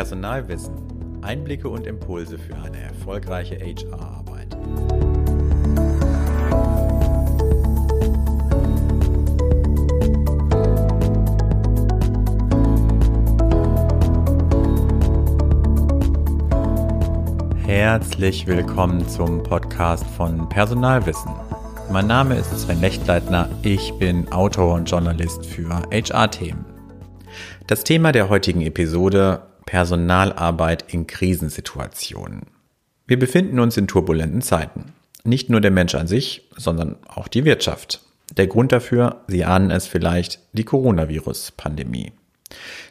Personalwissen. Einblicke und Impulse für eine erfolgreiche HR-Arbeit. Herzlich willkommen zum Podcast von Personalwissen. Mein Name ist Sven Lechtleitner, ich bin Autor und Journalist für HR-Themen. Das Thema der heutigen Episode Personalarbeit in Krisensituationen. Wir befinden uns in turbulenten Zeiten. Nicht nur der Mensch an sich, sondern auch die Wirtschaft. Der Grund dafür, Sie ahnen es vielleicht, die Coronavirus-Pandemie.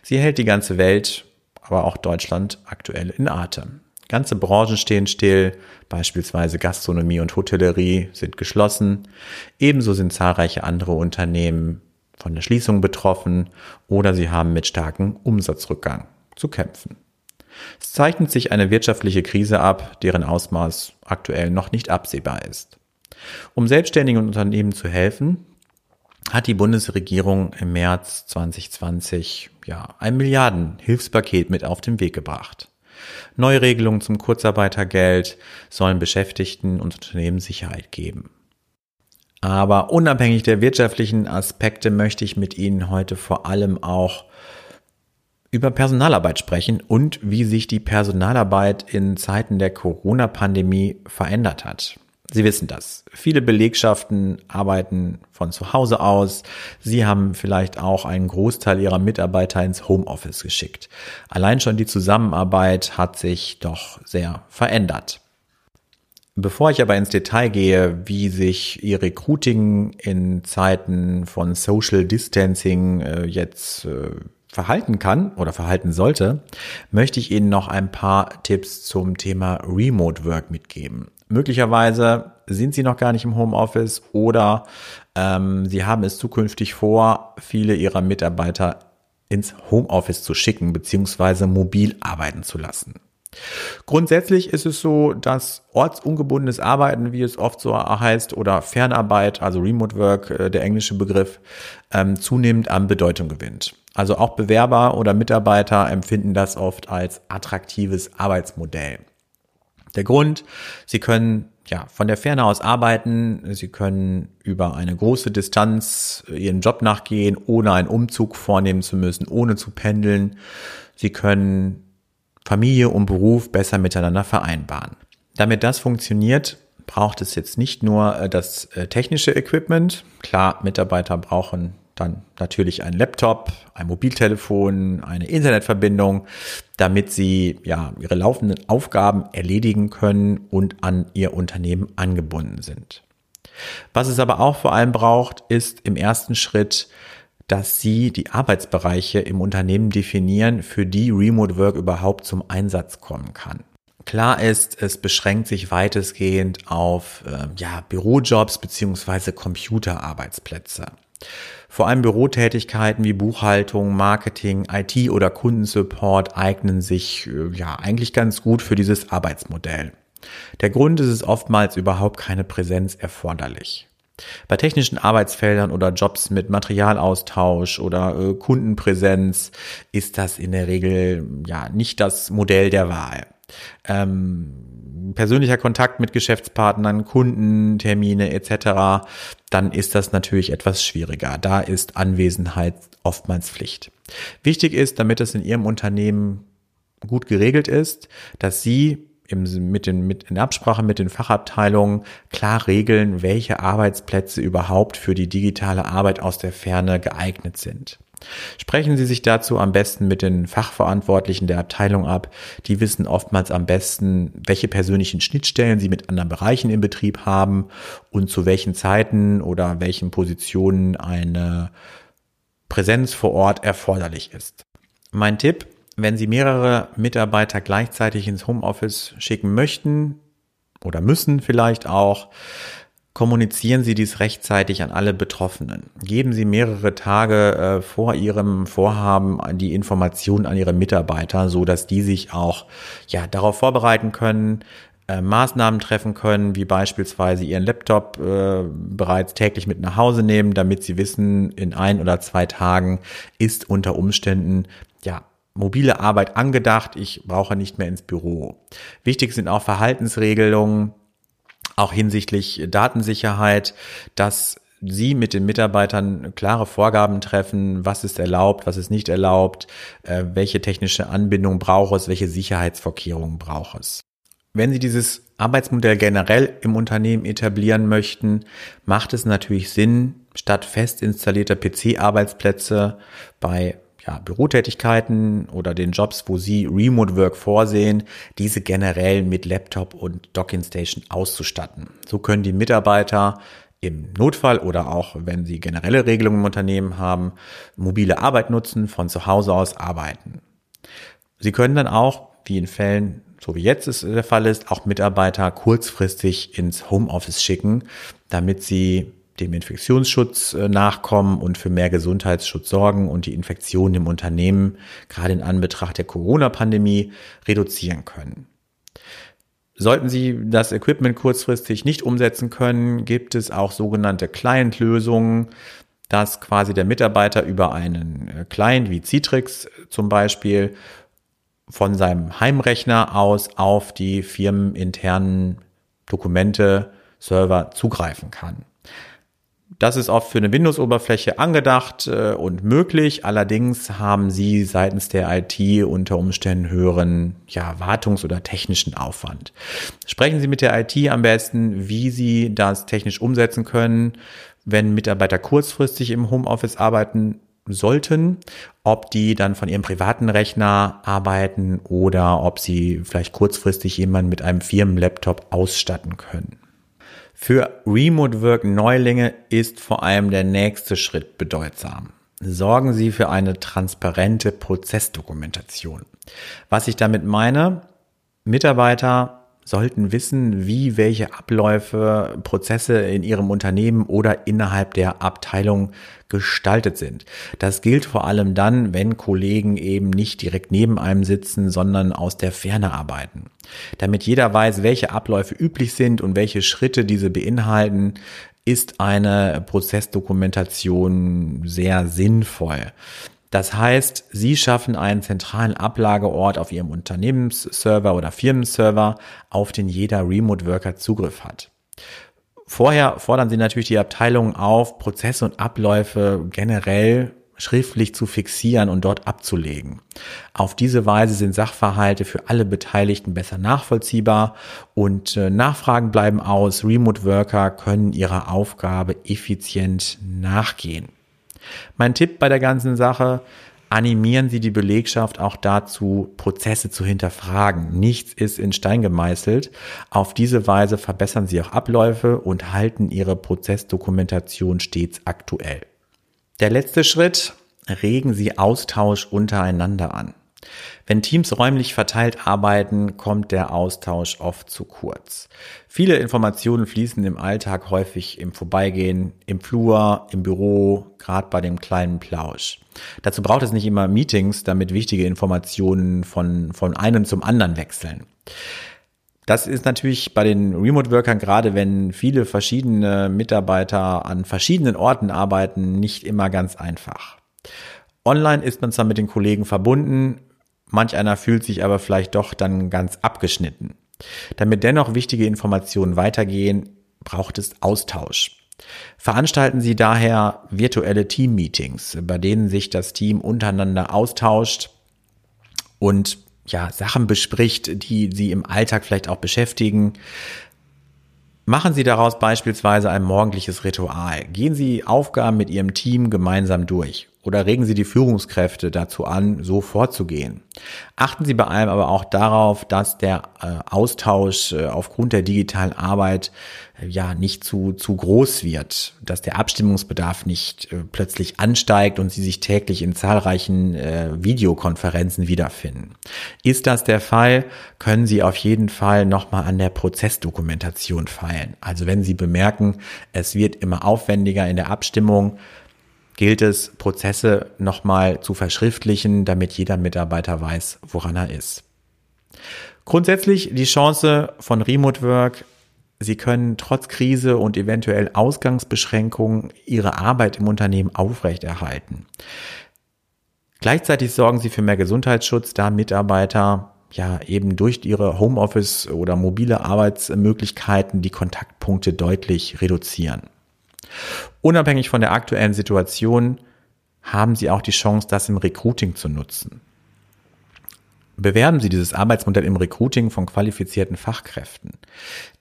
Sie hält die ganze Welt, aber auch Deutschland aktuell in Atem. Ganze Branchen stehen still, beispielsweise Gastronomie und Hotellerie sind geschlossen. Ebenso sind zahlreiche andere Unternehmen von der Schließung betroffen oder sie haben mit starkem Umsatzrückgang zu kämpfen. Es zeichnet sich eine wirtschaftliche Krise ab, deren Ausmaß aktuell noch nicht absehbar ist. Um selbstständigen Unternehmen zu helfen, hat die Bundesregierung im März 2020 ja ein Milliarden Hilfspaket mit auf den Weg gebracht. Neuregelungen zum Kurzarbeitergeld sollen Beschäftigten und Unternehmen Sicherheit geben. Aber unabhängig der wirtschaftlichen Aspekte möchte ich mit Ihnen heute vor allem auch über Personalarbeit sprechen und wie sich die Personalarbeit in Zeiten der Corona-Pandemie verändert hat. Sie wissen das. Viele Belegschaften arbeiten von zu Hause aus. Sie haben vielleicht auch einen Großteil ihrer Mitarbeiter ins Homeoffice geschickt. Allein schon die Zusammenarbeit hat sich doch sehr verändert. Bevor ich aber ins Detail gehe, wie sich Ihr Recruiting in Zeiten von Social Distancing äh, jetzt äh, verhalten kann oder verhalten sollte, möchte ich Ihnen noch ein paar Tipps zum Thema Remote Work mitgeben. Möglicherweise sind Sie noch gar nicht im Homeoffice oder ähm, Sie haben es zukünftig vor, viele Ihrer Mitarbeiter ins Homeoffice zu schicken beziehungsweise mobil arbeiten zu lassen. Grundsätzlich ist es so, dass ortsungebundenes Arbeiten, wie es oft so heißt, oder Fernarbeit, also Remote Work, äh, der englische Begriff, ähm, zunehmend an Bedeutung gewinnt. Also auch Bewerber oder Mitarbeiter empfinden das oft als attraktives Arbeitsmodell. Der Grund, sie können ja von der Ferne aus arbeiten, sie können über eine große Distanz ihren Job nachgehen, ohne einen Umzug vornehmen zu müssen, ohne zu pendeln. Sie können Familie und Beruf besser miteinander vereinbaren. Damit das funktioniert, braucht es jetzt nicht nur äh, das äh, technische Equipment. Klar, Mitarbeiter brauchen dann natürlich ein Laptop, ein Mobiltelefon, eine Internetverbindung, damit sie ja ihre laufenden Aufgaben erledigen können und an ihr Unternehmen angebunden sind. Was es aber auch vor allem braucht, ist im ersten Schritt dass Sie die Arbeitsbereiche im Unternehmen definieren, für die Remote Work überhaupt zum Einsatz kommen kann. Klar ist, es beschränkt sich weitestgehend auf äh, ja, Bürojobs beziehungsweise Computerarbeitsplätze. Vor allem Bürotätigkeiten wie Buchhaltung, Marketing, IT oder Kundensupport eignen sich äh, ja eigentlich ganz gut für dieses Arbeitsmodell. Der Grund ist es oftmals überhaupt keine Präsenz erforderlich. Bei technischen Arbeitsfeldern oder Jobs mit Materialaustausch oder äh, Kundenpräsenz ist das in der Regel ja nicht das Modell der Wahl. Ähm, persönlicher Kontakt mit Geschäftspartnern, Kunden, Termine etc., dann ist das natürlich etwas schwieriger. Da ist Anwesenheit oftmals Pflicht. Wichtig ist, damit es in Ihrem Unternehmen gut geregelt ist, dass Sie im, mit den, mit, in Absprache mit den Fachabteilungen klar regeln, welche Arbeitsplätze überhaupt für die digitale Arbeit aus der Ferne geeignet sind. Sprechen Sie sich dazu am besten mit den Fachverantwortlichen der Abteilung ab. Die wissen oftmals am besten, welche persönlichen Schnittstellen Sie mit anderen Bereichen im Betrieb haben und zu welchen Zeiten oder welchen Positionen eine Präsenz vor Ort erforderlich ist. Mein Tipp, wenn Sie mehrere Mitarbeiter gleichzeitig ins Homeoffice schicken möchten oder müssen vielleicht auch, kommunizieren Sie dies rechtzeitig an alle Betroffenen. Geben Sie mehrere Tage äh, vor Ihrem Vorhaben die Informationen an Ihre Mitarbeiter, so dass die sich auch ja darauf vorbereiten können, äh, Maßnahmen treffen können, wie beispielsweise ihren Laptop äh, bereits täglich mit nach Hause nehmen, damit sie wissen, in ein oder zwei Tagen ist unter Umständen ja mobile Arbeit angedacht, ich brauche nicht mehr ins Büro. Wichtig sind auch Verhaltensregelungen, auch hinsichtlich Datensicherheit, dass Sie mit den Mitarbeitern klare Vorgaben treffen, was ist erlaubt, was ist nicht erlaubt, äh, welche technische Anbindung braucht es, welche Sicherheitsvorkehrungen braucht es. Wenn Sie dieses Arbeitsmodell generell im Unternehmen etablieren möchten, macht es natürlich Sinn, statt fest installierter PC-Arbeitsplätze bei ja, Bürotätigkeiten oder den Jobs, wo Sie Remote Work vorsehen, diese generell mit Laptop und Docking Station auszustatten. So können die Mitarbeiter im Notfall oder auch wenn Sie generelle Regelungen im Unternehmen haben, mobile Arbeit nutzen, von zu Hause aus arbeiten. Sie können dann auch, wie in Fällen, so wie jetzt es der Fall ist, auch Mitarbeiter kurzfristig ins Homeoffice schicken, damit sie dem Infektionsschutz äh, nachkommen und für mehr Gesundheitsschutz sorgen und die Infektionen im Unternehmen gerade in Anbetracht der Corona-Pandemie reduzieren können. Sollten Sie das Equipment kurzfristig nicht umsetzen können, gibt es auch sogenannte Client-Lösungen, dass quasi der Mitarbeiter über einen äh, Client wie Citrix zum Beispiel von seinem Heimrechner aus auf die firmeninternen Dokumente, Server zugreifen kann. Das ist oft für eine Windows-Oberfläche angedacht äh, und möglich. Allerdings haben Sie seitens der IT unter Umständen höheren ja, Wartungs- oder technischen Aufwand. Sprechen Sie mit der IT am besten, wie Sie das technisch umsetzen können, wenn Mitarbeiter kurzfristig im Homeoffice arbeiten sollten, ob die dann von ihrem privaten Rechner arbeiten oder ob sie vielleicht kurzfristig jemanden mit einem Firmenlaptop ausstatten können. Für Remote Work Neulinge ist vor allem der nächste Schritt bedeutsam. Sorgen Sie für eine transparente Prozessdokumentation. Was ich damit meine, Mitarbeiter sollten wissen, wie welche Abläufe, Prozesse in ihrem Unternehmen oder innerhalb der Abteilung gestaltet sind. Das gilt vor allem dann, wenn Kollegen eben nicht direkt neben einem sitzen, sondern aus der Ferne arbeiten. Damit jeder weiß, welche Abläufe üblich sind und welche Schritte diese beinhalten, ist eine Prozessdokumentation sehr sinnvoll. Das heißt, Sie schaffen einen zentralen Ablageort auf Ihrem Unternehmensserver oder Firmenserver, auf den jeder Remote Worker Zugriff hat. Vorher fordern Sie natürlich die Abteilungen auf, Prozesse und Abläufe generell schriftlich zu fixieren und dort abzulegen. Auf diese Weise sind Sachverhalte für alle Beteiligten besser nachvollziehbar und äh, Nachfragen bleiben aus. Remote Worker können ihrer Aufgabe effizient nachgehen. Mein Tipp bei der ganzen Sache, animieren Sie die Belegschaft auch dazu, Prozesse zu hinterfragen. Nichts ist in Stein gemeißelt. Auf diese Weise verbessern Sie auch Abläufe und halten Ihre Prozessdokumentation stets aktuell. Der letzte Schritt, regen Sie Austausch untereinander an. Wenn Teams räumlich verteilt arbeiten, kommt der Austausch oft zu kurz. Viele Informationen fließen im Alltag häufig im Vorbeigehen, im Flur, im Büro, gerade bei dem kleinen Plausch. Dazu braucht es nicht immer Meetings, damit wichtige Informationen von, von einem zum anderen wechseln. Das ist natürlich bei den Remote-Workern, gerade wenn viele verschiedene Mitarbeiter an verschiedenen Orten arbeiten, nicht immer ganz einfach. Online ist man zwar mit den Kollegen verbunden, manch einer fühlt sich aber vielleicht doch dann ganz abgeschnitten. Damit dennoch wichtige Informationen weitergehen, braucht es Austausch. Veranstalten Sie daher virtuelle Team-Meetings, bei denen sich das Team untereinander austauscht und ja, Sachen bespricht, die Sie im Alltag vielleicht auch beschäftigen. Machen Sie daraus beispielsweise ein morgendliches Ritual. Gehen Sie Aufgaben mit Ihrem Team gemeinsam durch oder regen Sie die Führungskräfte dazu an, so vorzugehen. Achten Sie bei allem aber auch darauf, dass der äh, Austausch äh, aufgrund der digitalen Arbeit äh, ja nicht zu, zu groß wird, dass der Abstimmungsbedarf nicht plötzlich ansteigt und Sie sich täglich in zahlreichen Videokonferenzen wiederfinden. Ist das der Fall, können Sie auf jeden Fall nochmal an der Prozessdokumentation feilen. Also wenn Sie bemerken, es wird immer aufwendiger in der Abstimmung, gilt es, Prozesse nochmal zu verschriftlichen, damit jeder Mitarbeiter weiß, woran er ist. Grundsätzlich die Chance von Remote Work, Sie können trotz Krise und eventuell Ausgangsbeschränkungen Ihre Arbeit im Unternehmen aufrechterhalten. Gleichzeitig sorgen sie für mehr Gesundheitsschutz, da Mitarbeiter ja eben durch ihre Homeoffice oder mobile Arbeitsmöglichkeiten die Kontaktpunkte deutlich reduzieren. Unabhängig von der aktuellen Situation haben Sie auch die Chance, das im Recruiting zu nutzen. Bewerben Sie dieses Arbeitsmodell im Recruiting von qualifizierten Fachkräften.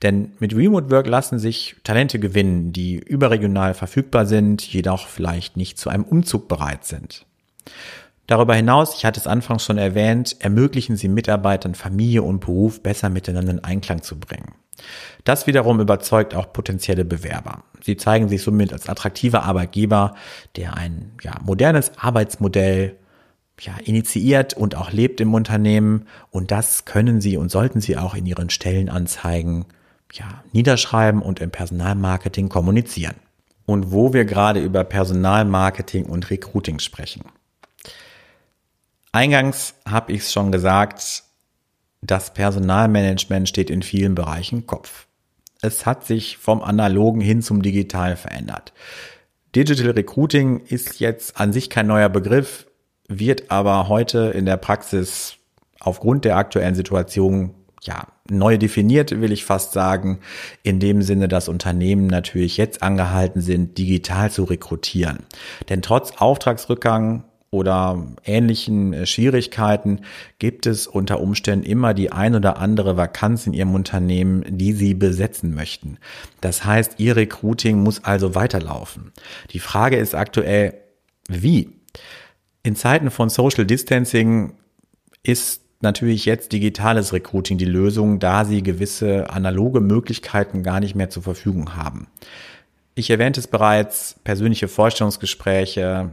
Denn mit Remote Work lassen sich Talente gewinnen, die überregional verfügbar sind, jedoch vielleicht nicht zu einem Umzug bereit sind. Darüber hinaus, ich hatte es anfangs schon erwähnt, ermöglichen Sie Mitarbeitern Familie und Beruf besser miteinander in Einklang zu bringen. Das wiederum überzeugt auch potenzielle Bewerber. Sie zeigen sich somit als attraktiver Arbeitgeber, der ein ja, modernes Arbeitsmodell ja, initiiert und auch lebt im Unternehmen. Und das können Sie und sollten Sie auch in Ihren Stellenanzeigen ja, niederschreiben und im Personalmarketing kommunizieren. Und wo wir gerade über Personalmarketing und Recruiting sprechen. Eingangs habe ich es schon gesagt, das Personalmanagement steht in vielen Bereichen Kopf. Es hat sich vom analogen hin zum digitalen verändert. Digital Recruiting ist jetzt an sich kein neuer Begriff, wird aber heute in der Praxis aufgrund der aktuellen Situation ja, neu definiert, will ich fast sagen, in dem Sinne, dass Unternehmen natürlich jetzt angehalten sind, digital zu rekrutieren. Denn trotz Auftragsrückgang oder ähnlichen äh, Schwierigkeiten gibt es unter Umständen immer die ein oder andere Vakanz in Ihrem Unternehmen, die Sie besetzen möchten. Das heißt, Ihr Recruiting muss also weiterlaufen. Die Frage ist aktuell, wie? In Zeiten von Social Distancing ist natürlich jetzt digitales Recruiting die Lösung, da Sie gewisse analoge Möglichkeiten gar nicht mehr zur Verfügung haben. Ich erwähnte es bereits, persönliche Vorstellungsgespräche,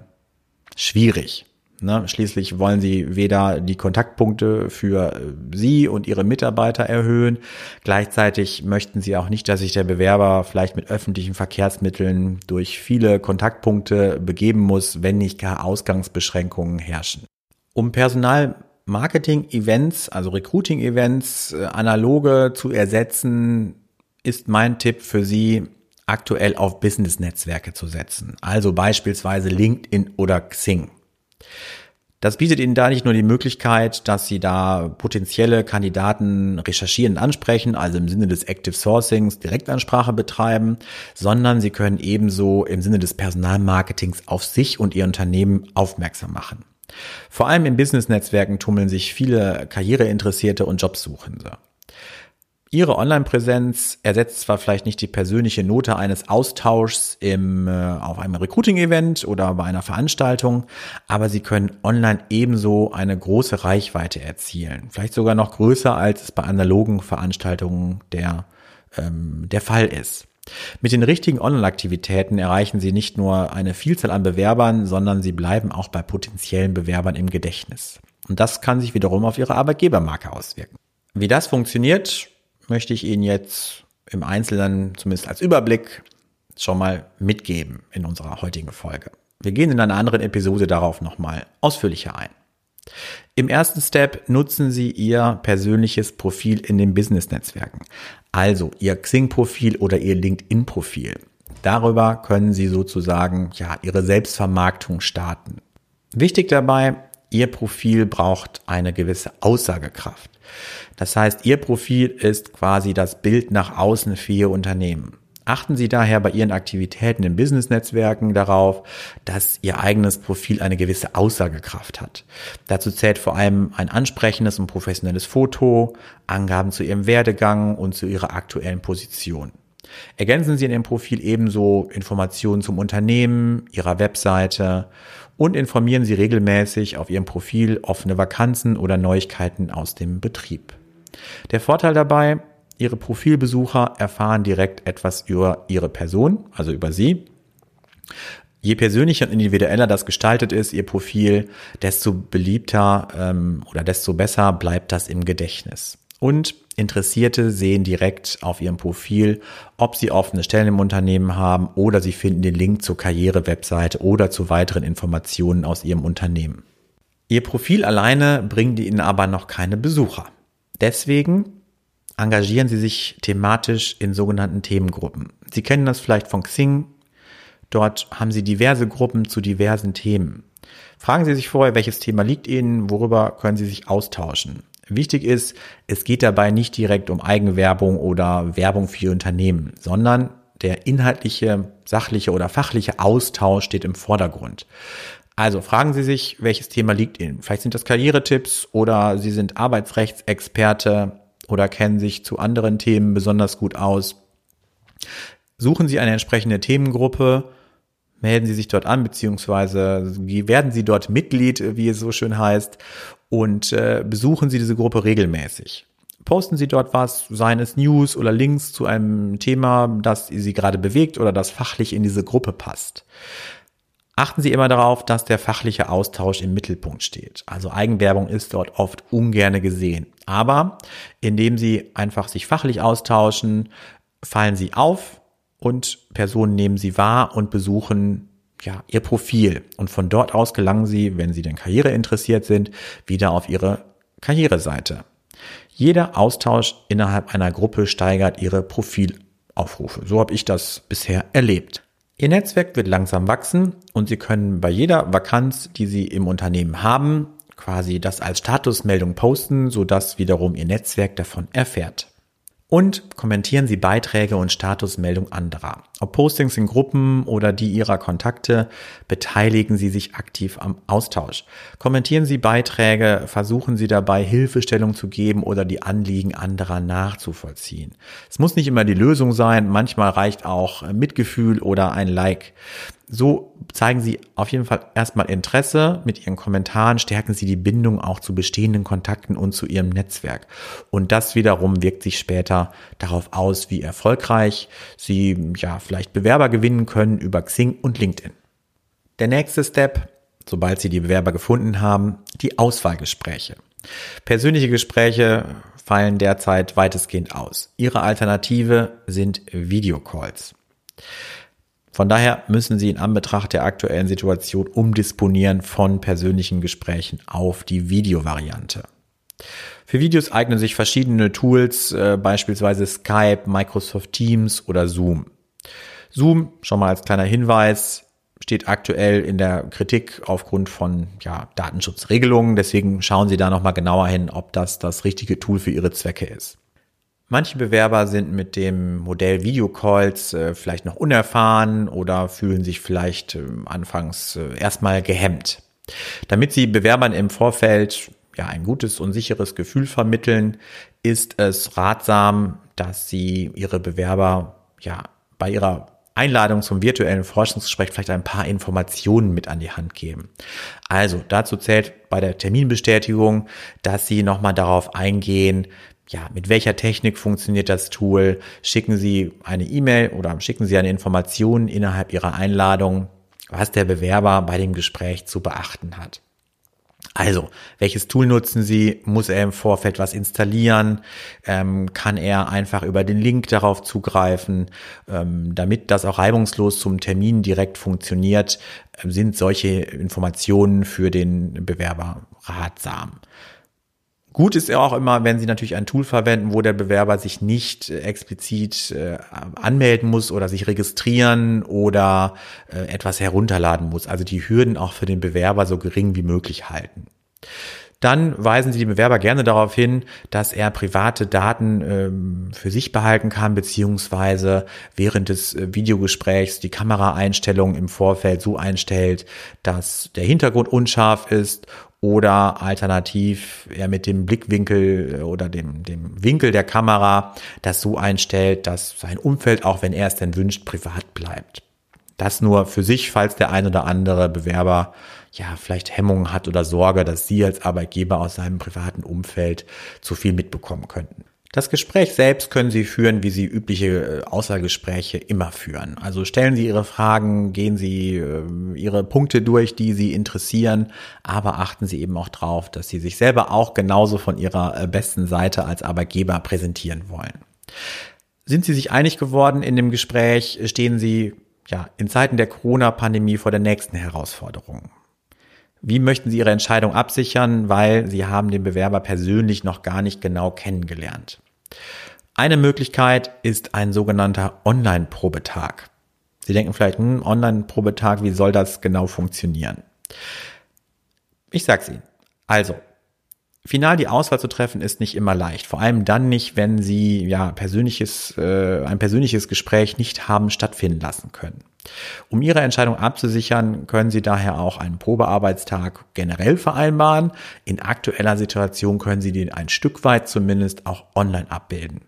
schwierig. Ne? Schließlich wollen sie weder die Kontaktpunkte für äh, sie und ihre Mitarbeiter erhöhen, gleichzeitig möchten sie auch nicht, dass sich der Bewerber vielleicht mit öffentlichen Verkehrsmitteln durch viele Kontaktpunkte begeben muss, wenn nicht gar Ausgangsbeschränkungen herrschen. Um Personalmarketing-Events, also Recruiting-Events, äh, analoge zu ersetzen, ist mein Tipp für Sie, aktuell auf Business-Netzwerke zu setzen, also beispielsweise LinkedIn oder Xing. Das bietet Ihnen da nicht nur die Möglichkeit, dass Sie da potenzielle Kandidaten recherchieren, ansprechen, also im Sinne des Active Sourcings Direktansprache betreiben, sondern Sie können ebenso im Sinne des Personalmarketings auf sich und Ihr Unternehmen aufmerksam machen. Vor allem in Business-Netzwerken tummeln sich viele Karriereinteressierte und Jobsuchende. Ihre Online-Präsenz ersetzt zwar vielleicht nicht die persönliche Note eines Austauschs im, äh, auf einem Recruiting-Event oder bei einer Veranstaltung, aber Sie können online ebenso eine große Reichweite erzielen. Vielleicht sogar noch größer, als es bei analogen Veranstaltungen der, ähm, der Fall ist. Mit den richtigen Online-Aktivitäten erreichen Sie nicht nur eine Vielzahl an Bewerbern, sondern Sie bleiben auch bei potenziellen Bewerbern im Gedächtnis. Und das kann sich wiederum auf Ihre Arbeitgebermarke auswirken. Wie das funktioniert, möchte ich Ihnen jetzt im Einzelnen, zumindest als Überblick, schon mal mitgeben in unserer heutigen Folge. Wir gehen in einer anderen Episode darauf nochmal ausführlicher ein. Im ersten Step nutzen Sie Ihr persönliches Profil in den Business-Netzwerken, also Ihr Xing-Profil oder Ihr LinkedIn-Profil. Darüber können Sie sozusagen ja Ihre Selbstvermarktung starten. Wichtig dabei, Ihr Profil braucht eine gewisse Aussagekraft. Das heißt, Ihr Profil ist quasi das Bild nach außen für Ihr Unternehmen. Achten Sie daher bei Ihren Aktivitäten in Business-Netzwerken darauf, dass Ihr eigenes Profil eine gewisse Aussagekraft hat. Dazu zählt vor allem ein ansprechendes und professionelles Foto, Angaben zu Ihrem Werdegang und zu Ihrer aktuellen Position. Ergänzen Sie in Ihrem Profil ebenso Informationen zum Unternehmen, Ihrer Webseite und informieren Sie regelmäßig auf Ihrem Profil offene Vakanzen oder Neuigkeiten aus dem Betrieb. Der Vorteil dabei, Ihre Profilbesucher erfahren direkt etwas über Ihre Person, also über Sie. Je persönlicher und individueller das gestaltet ist, Ihr Profil, desto beliebter ähm, oder desto besser bleibt das im Gedächtnis. Und Interessierte sehen direkt auf ihrem Profil, ob sie offene Stellen im Unternehmen haben oder sie finden den Link zur Karriere-Webseite oder zu weiteren Informationen aus ihrem Unternehmen. Ihr Profil alleine bringt ihnen aber noch keine Besucher. Deswegen engagieren sie sich thematisch in sogenannten Themengruppen. Sie kennen das vielleicht von Xing. Dort haben sie diverse Gruppen zu diversen Themen. Fragen Sie sich vorher, welches Thema liegt Ihnen, worüber können Sie sich austauschen. Wichtig ist, es geht dabei nicht direkt um Eigenwerbung oder Werbung für Ihr Unternehmen, sondern der inhaltliche, sachliche oder fachliche Austausch steht im Vordergrund. Also fragen Sie sich, welches Thema liegt Ihnen. Vielleicht sind das Karrieretipps oder Sie sind Arbeitsrechtsexperte oder kennen sich zu anderen Themen besonders gut aus. Suchen Sie eine entsprechende Themengruppe, melden Sie sich dort an, beziehungsweise werden Sie dort Mitglied, wie es so schön heißt, und äh, besuchen Sie diese Gruppe regelmäßig. Posten Sie dort was, seien es News oder Links zu einem Thema, das Sie gerade bewegt oder das fachlich in diese Gruppe passt. Achten Sie immer darauf, dass der fachliche Austausch im Mittelpunkt steht. Also Eigenwerbung ist dort oft ungerne gesehen. Aber indem Sie einfach sich fachlich austauschen, fallen Sie auf und Personen nehmen Sie wahr und besuchen ja, ihr Profil. Und von dort aus gelangen Sie, wenn Sie denn Karriere interessiert sind, wieder auf Ihre Karriereseite. Jeder Austausch innerhalb einer Gruppe steigert Ihre Profilaufrufe. So habe ich das bisher erlebt. Ihr Netzwerk wird langsam wachsen und Sie können bei jeder Vakanz, die Sie im Unternehmen haben, quasi das als Statusmeldung posten, sodass wiederum Ihr Netzwerk davon erfährt. Und kommentieren Sie Beiträge und Statusmeldung anderer. Ob Postings in Gruppen oder die Ihrer Kontakte, beteiligen Sie sich aktiv am Austausch. Kommentieren Sie Beiträge, versuchen Sie dabei Hilfestellung zu geben oder die Anliegen anderer nachzuvollziehen. Es muss nicht immer die Lösung sein, manchmal reicht auch Mitgefühl oder ein Like. So zeigen Sie auf jeden Fall erstmal Interesse. Mit Ihren Kommentaren stärken Sie die Bindung auch zu bestehenden Kontakten und zu Ihrem Netzwerk. Und das wiederum wirkt sich später darauf aus, wie erfolgreich Sie ja vielleicht Bewerber gewinnen können über Xing und LinkedIn. Der nächste Step, sobald Sie die Bewerber gefunden haben, die Auswahlgespräche. Persönliche Gespräche fallen derzeit weitestgehend aus. Ihre Alternative sind Videocalls. Von daher müssen Sie in Anbetracht der aktuellen Situation umdisponieren von persönlichen Gesprächen auf die Videovariante. Für Videos eignen sich verschiedene Tools, äh, beispielsweise Skype, Microsoft Teams oder Zoom. Zoom, schon mal als kleiner Hinweis, steht aktuell in der Kritik aufgrund von ja, Datenschutzregelungen. Deswegen schauen Sie da nochmal genauer hin, ob das das richtige Tool für Ihre Zwecke ist. Manche Bewerber sind mit dem Modell Videocalls äh, vielleicht noch unerfahren oder fühlen sich vielleicht äh, anfangs äh, erstmal gehemmt. Damit sie Bewerbern im Vorfeld ja ein gutes und sicheres Gefühl vermitteln, ist es ratsam, dass sie ihre Bewerber ja bei ihrer Einladung zum virtuellen Forschungsgespräch vielleicht ein paar Informationen mit an die Hand geben. Also dazu zählt bei der Terminbestätigung, dass Sie nochmal darauf eingehen, ja, mit welcher Technik funktioniert das Tool? Schicken Sie eine E-Mail oder schicken Sie eine Information innerhalb Ihrer Einladung, was der Bewerber bei dem Gespräch zu beachten hat. Also, welches Tool nutzen Sie? Muss er im Vorfeld was installieren? Ähm, kann er einfach über den Link darauf zugreifen? Ähm, damit das auch reibungslos zum Termin direkt funktioniert, äh, sind solche Informationen für den Bewerber ratsam. Gut ist ja auch immer, wenn Sie natürlich ein Tool verwenden, wo der Bewerber sich nicht äh, explizit äh, anmelden muss oder sich registrieren oder äh, etwas herunterladen muss. Also die Hürden auch für den Bewerber so gering wie möglich halten. Dann weisen Sie die Bewerber gerne darauf hin, dass er private Daten ähm, für sich behalten kann, beziehungsweise während des äh, Videogesprächs die Kameraeinstellungen im Vorfeld so einstellt, dass der Hintergrund unscharf ist oder alternativ er mit dem Blickwinkel äh, oder dem, dem Winkel der Kamera das so einstellt, dass sein Umfeld, auch wenn er es denn wünscht, privat bleibt. Das nur für sich, falls der ein oder andere Bewerber ja vielleicht Hemmungen hat oder Sorge, dass Sie als Arbeitgeber aus seinem privaten Umfeld zu viel mitbekommen könnten. Das Gespräch selbst können Sie führen, wie Sie übliche äh, Außergespräche immer führen. Also stellen Sie Ihre Fragen, gehen Sie äh, Ihre Punkte durch, die Sie interessieren, aber achten Sie eben auch darauf, dass Sie sich selber auch genauso von Ihrer äh, besten Seite als Arbeitgeber präsentieren wollen. Sind Sie sich einig geworden in dem Gespräch, stehen Sie ja in Zeiten der Corona-Pandemie vor der nächsten Herausforderung. Wie möchten Sie Ihre Entscheidung absichern, weil Sie haben den Bewerber persönlich noch gar nicht genau kennengelernt? Eine Möglichkeit ist ein sogenannter Online-Probetag. Sie denken vielleicht, hm, Online-Probetag, wie soll das genau funktionieren? Ich sag's Ihnen. Also, final die Auswahl zu treffen ist nicht immer leicht. Vor allem dann nicht, wenn Sie ja persönliches, äh, ein persönliches Gespräch nicht haben stattfinden lassen können. Um Ihre Entscheidung abzusichern, können Sie daher auch einen Probearbeitstag generell vereinbaren. In aktueller Situation können Sie den ein Stück weit zumindest auch online abbilden.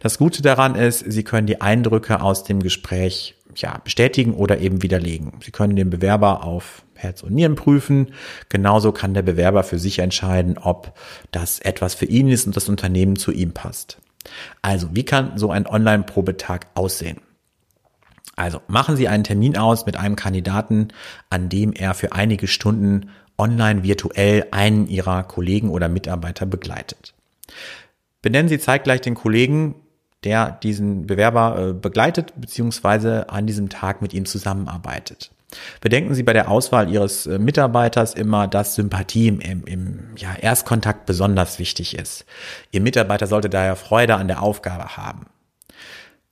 Das Gute daran ist, Sie können die Eindrücke aus dem Gespräch ja, bestätigen oder eben widerlegen. Sie können den Bewerber auf Herz und Nieren prüfen. Genauso kann der Bewerber für sich entscheiden, ob das etwas für ihn ist und das Unternehmen zu ihm passt. Also, wie kann so ein Online-Probetag aussehen? Also, machen Sie einen Termin aus mit einem Kandidaten, an dem er für einige Stunden online virtuell einen Ihrer Kollegen oder Mitarbeiter begleitet. Benennen Sie zeitgleich den Kollegen, der diesen Bewerber äh, begleitet bzw. an diesem Tag mit ihm zusammenarbeitet. Bedenken Sie bei der Auswahl Ihres äh, Mitarbeiters immer, dass Sympathie im, im, ja, Erstkontakt besonders wichtig ist. Ihr Mitarbeiter sollte daher Freude an der Aufgabe haben.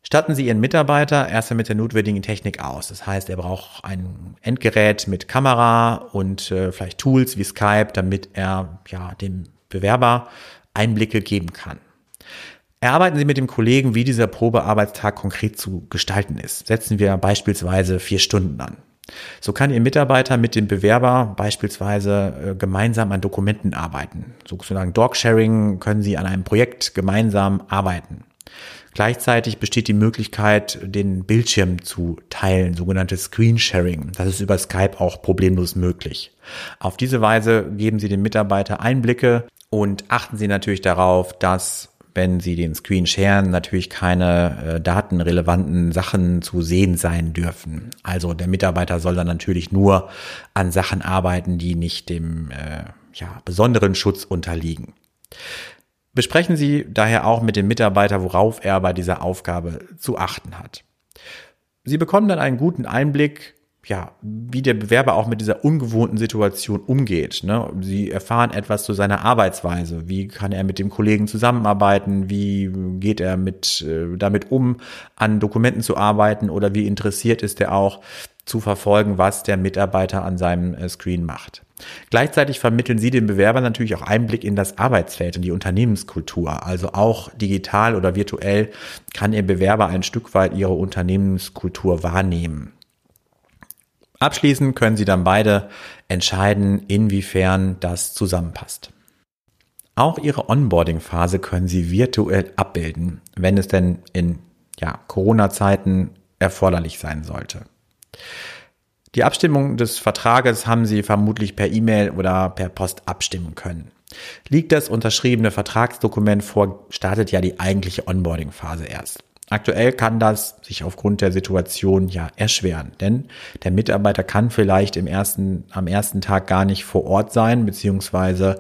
Statten Sie Ihren Mitarbeiter erstmal mit der notwendigen Technik aus. Das heißt, er braucht ein Endgerät mit Kamera und äh, vielleicht Tools wie Skype, damit er ja, dem Bewerber Einblicke geben kann. Erarbeiten Sie mit dem Kollegen, wie dieser Probearbeitstag konkret zu gestalten ist. Setzen wir beispielsweise vier Stunden an. So kann Ihr Mitarbeiter mit dem Bewerber beispielsweise äh, gemeinsam an Dokumenten arbeiten. Sozusagen Dog-Sharing können Sie an einem Projekt gemeinsam arbeiten. Gleichzeitig besteht die Möglichkeit, den Bildschirm zu teilen, sogenanntes Screen-Sharing. Das ist über Skype auch problemlos möglich. Auf diese Weise geben Sie dem Mitarbeiter Einblicke und achten Sie natürlich darauf, dass wenn Sie den Screen sharen, natürlich keine äh, datenrelevanten Sachen zu sehen sein dürfen. Also der Mitarbeiter soll dann natürlich nur an Sachen arbeiten, die nicht dem äh, ja, besonderen Schutz unterliegen. Besprechen Sie daher auch mit dem Mitarbeiter, worauf er bei dieser Aufgabe zu achten hat. Sie bekommen dann einen guten Einblick ja, wie der Bewerber auch mit dieser ungewohnten Situation umgeht. Ne? Sie erfahren etwas zu seiner Arbeitsweise. Wie kann er mit dem Kollegen zusammenarbeiten? Wie geht er mit, äh, damit um, an Dokumenten zu arbeiten? Oder wie interessiert ist er auch zu verfolgen, was der Mitarbeiter an seinem äh, Screen macht? Gleichzeitig vermitteln Sie dem Bewerber natürlich auch Einblick in das Arbeitsfeld und die Unternehmenskultur. Also auch digital oder virtuell kann Ihr Bewerber ein Stück weit Ihre Unternehmenskultur wahrnehmen. Abschließend können Sie dann beide entscheiden, inwiefern das zusammenpasst. Auch Ihre Onboarding-Phase können Sie virtuell abbilden, wenn es denn in ja, Corona-Zeiten erforderlich sein sollte. Die Abstimmung des Vertrages haben Sie vermutlich per E-Mail oder per Post abstimmen können. Liegt das unterschriebene Vertragsdokument vor, startet ja die eigentliche Onboarding-Phase erst. Aktuell kann das sich aufgrund der Situation ja erschweren, denn der Mitarbeiter kann vielleicht im ersten, am ersten Tag gar nicht vor Ort sein, beziehungsweise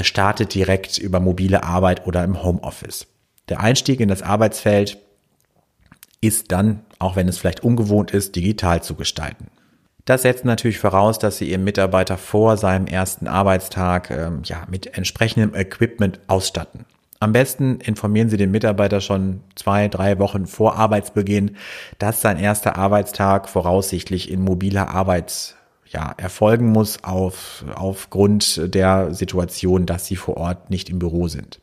startet direkt über mobile Arbeit oder im Homeoffice. Der Einstieg in das Arbeitsfeld ist dann, auch wenn es vielleicht ungewohnt ist, digital zu gestalten. Das setzt natürlich voraus, dass Sie Ihren Mitarbeiter vor seinem ersten Arbeitstag ähm, ja, mit entsprechendem Equipment ausstatten. Am besten informieren Sie den Mitarbeiter schon zwei, drei Wochen vor Arbeitsbeginn, dass sein erster Arbeitstag voraussichtlich in mobiler Arbeit ja, erfolgen muss auf, aufgrund der Situation, dass Sie vor Ort nicht im Büro sind.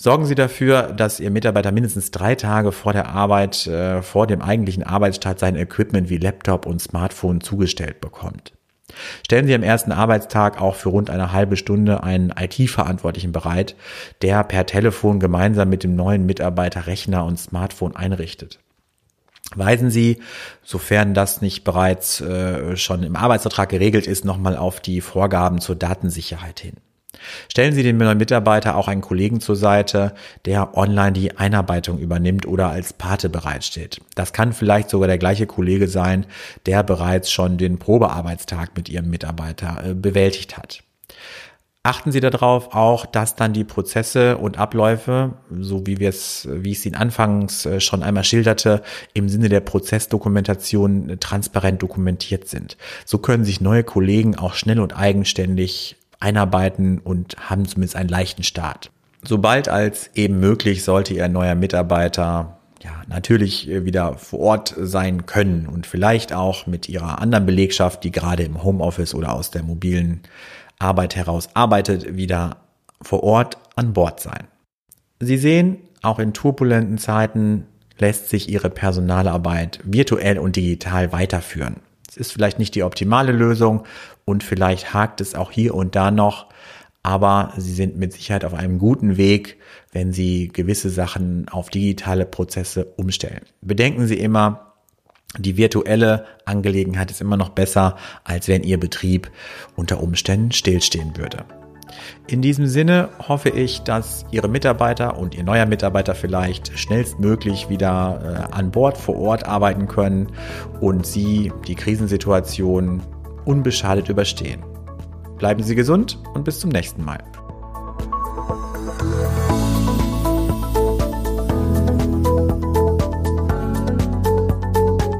Sorgen Sie dafür, dass Ihr Mitarbeiter mindestens drei Tage vor der Arbeit, äh, vor dem eigentlichen Arbeitsstart sein Equipment wie Laptop und Smartphone zugestellt bekommt. Stellen Sie am ersten Arbeitstag auch für rund eine halbe Stunde einen IT-Verantwortlichen bereit, der per Telefon gemeinsam mit dem neuen Mitarbeiter Rechner und Smartphone einrichtet. Weisen Sie, sofern das nicht bereits äh, schon im Arbeitsvertrag geregelt ist, nochmal auf die Vorgaben zur Datensicherheit hin. Stellen Sie dem neuen Mitarbeiter auch einen Kollegen zur Seite, der online die Einarbeitung übernimmt oder als Pate bereitsteht. Das kann vielleicht sogar der gleiche Kollege sein, der bereits schon den Probearbeitstag mit Ihrem Mitarbeiter äh, bewältigt hat. Achten Sie darauf auch, dass dann die Prozesse und Abläufe, so wie wir es, wie ich es Ihnen anfangs äh, schon einmal schilderte, im Sinne der Prozessdokumentation äh, transparent dokumentiert sind. So können sich neue Kollegen auch schnell und eigenständig einarbeiten und haben zumindest einen leichten Start. Sobald als eben möglich sollte Ihr neuer Mitarbeiter ja, natürlich äh, wieder vor Ort sein können und vielleicht auch mit ihrer anderen Belegschaft, die gerade im Homeoffice oder aus der mobilen Arbeit heraus arbeitet, wieder vor Ort an Bord sein. Sie sehen, auch in turbulenten Zeiten lässt sich Ihre Personalarbeit virtuell und digital weiterführen. Es ist vielleicht nicht die optimale Lösung und vielleicht hakt es auch hier und da noch, aber Sie sind mit Sicherheit auf einem guten Weg, wenn Sie gewisse Sachen auf digitale Prozesse umstellen. Bedenken Sie immer, die virtuelle Angelegenheit ist immer noch besser, als wenn Ihr Betrieb unter Umständen stillstehen würde. In diesem Sinne hoffe ich, dass Ihre Mitarbeiter und Ihr neuer Mitarbeiter vielleicht schnellstmöglich wieder äh, an Bord vor Ort arbeiten können und Sie die Krisensituation unbeschadet überstehen. Bleiben Sie gesund und bis zum nächsten Mal.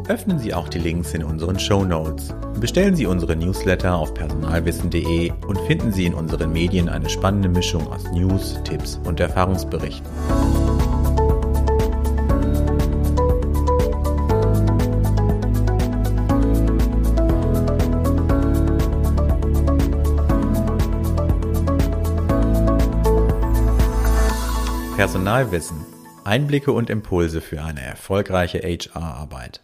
Öffnen Sie auch die Links in unseren Show Notes. Bestellen Sie unsere Newsletter auf personalwissen.de und finden Sie in unseren Medien eine spannende Mischung aus News, Tipps und Erfahrungsberichten. Personalwissen. Einblicke und Impulse für eine erfolgreiche HR-Arbeit.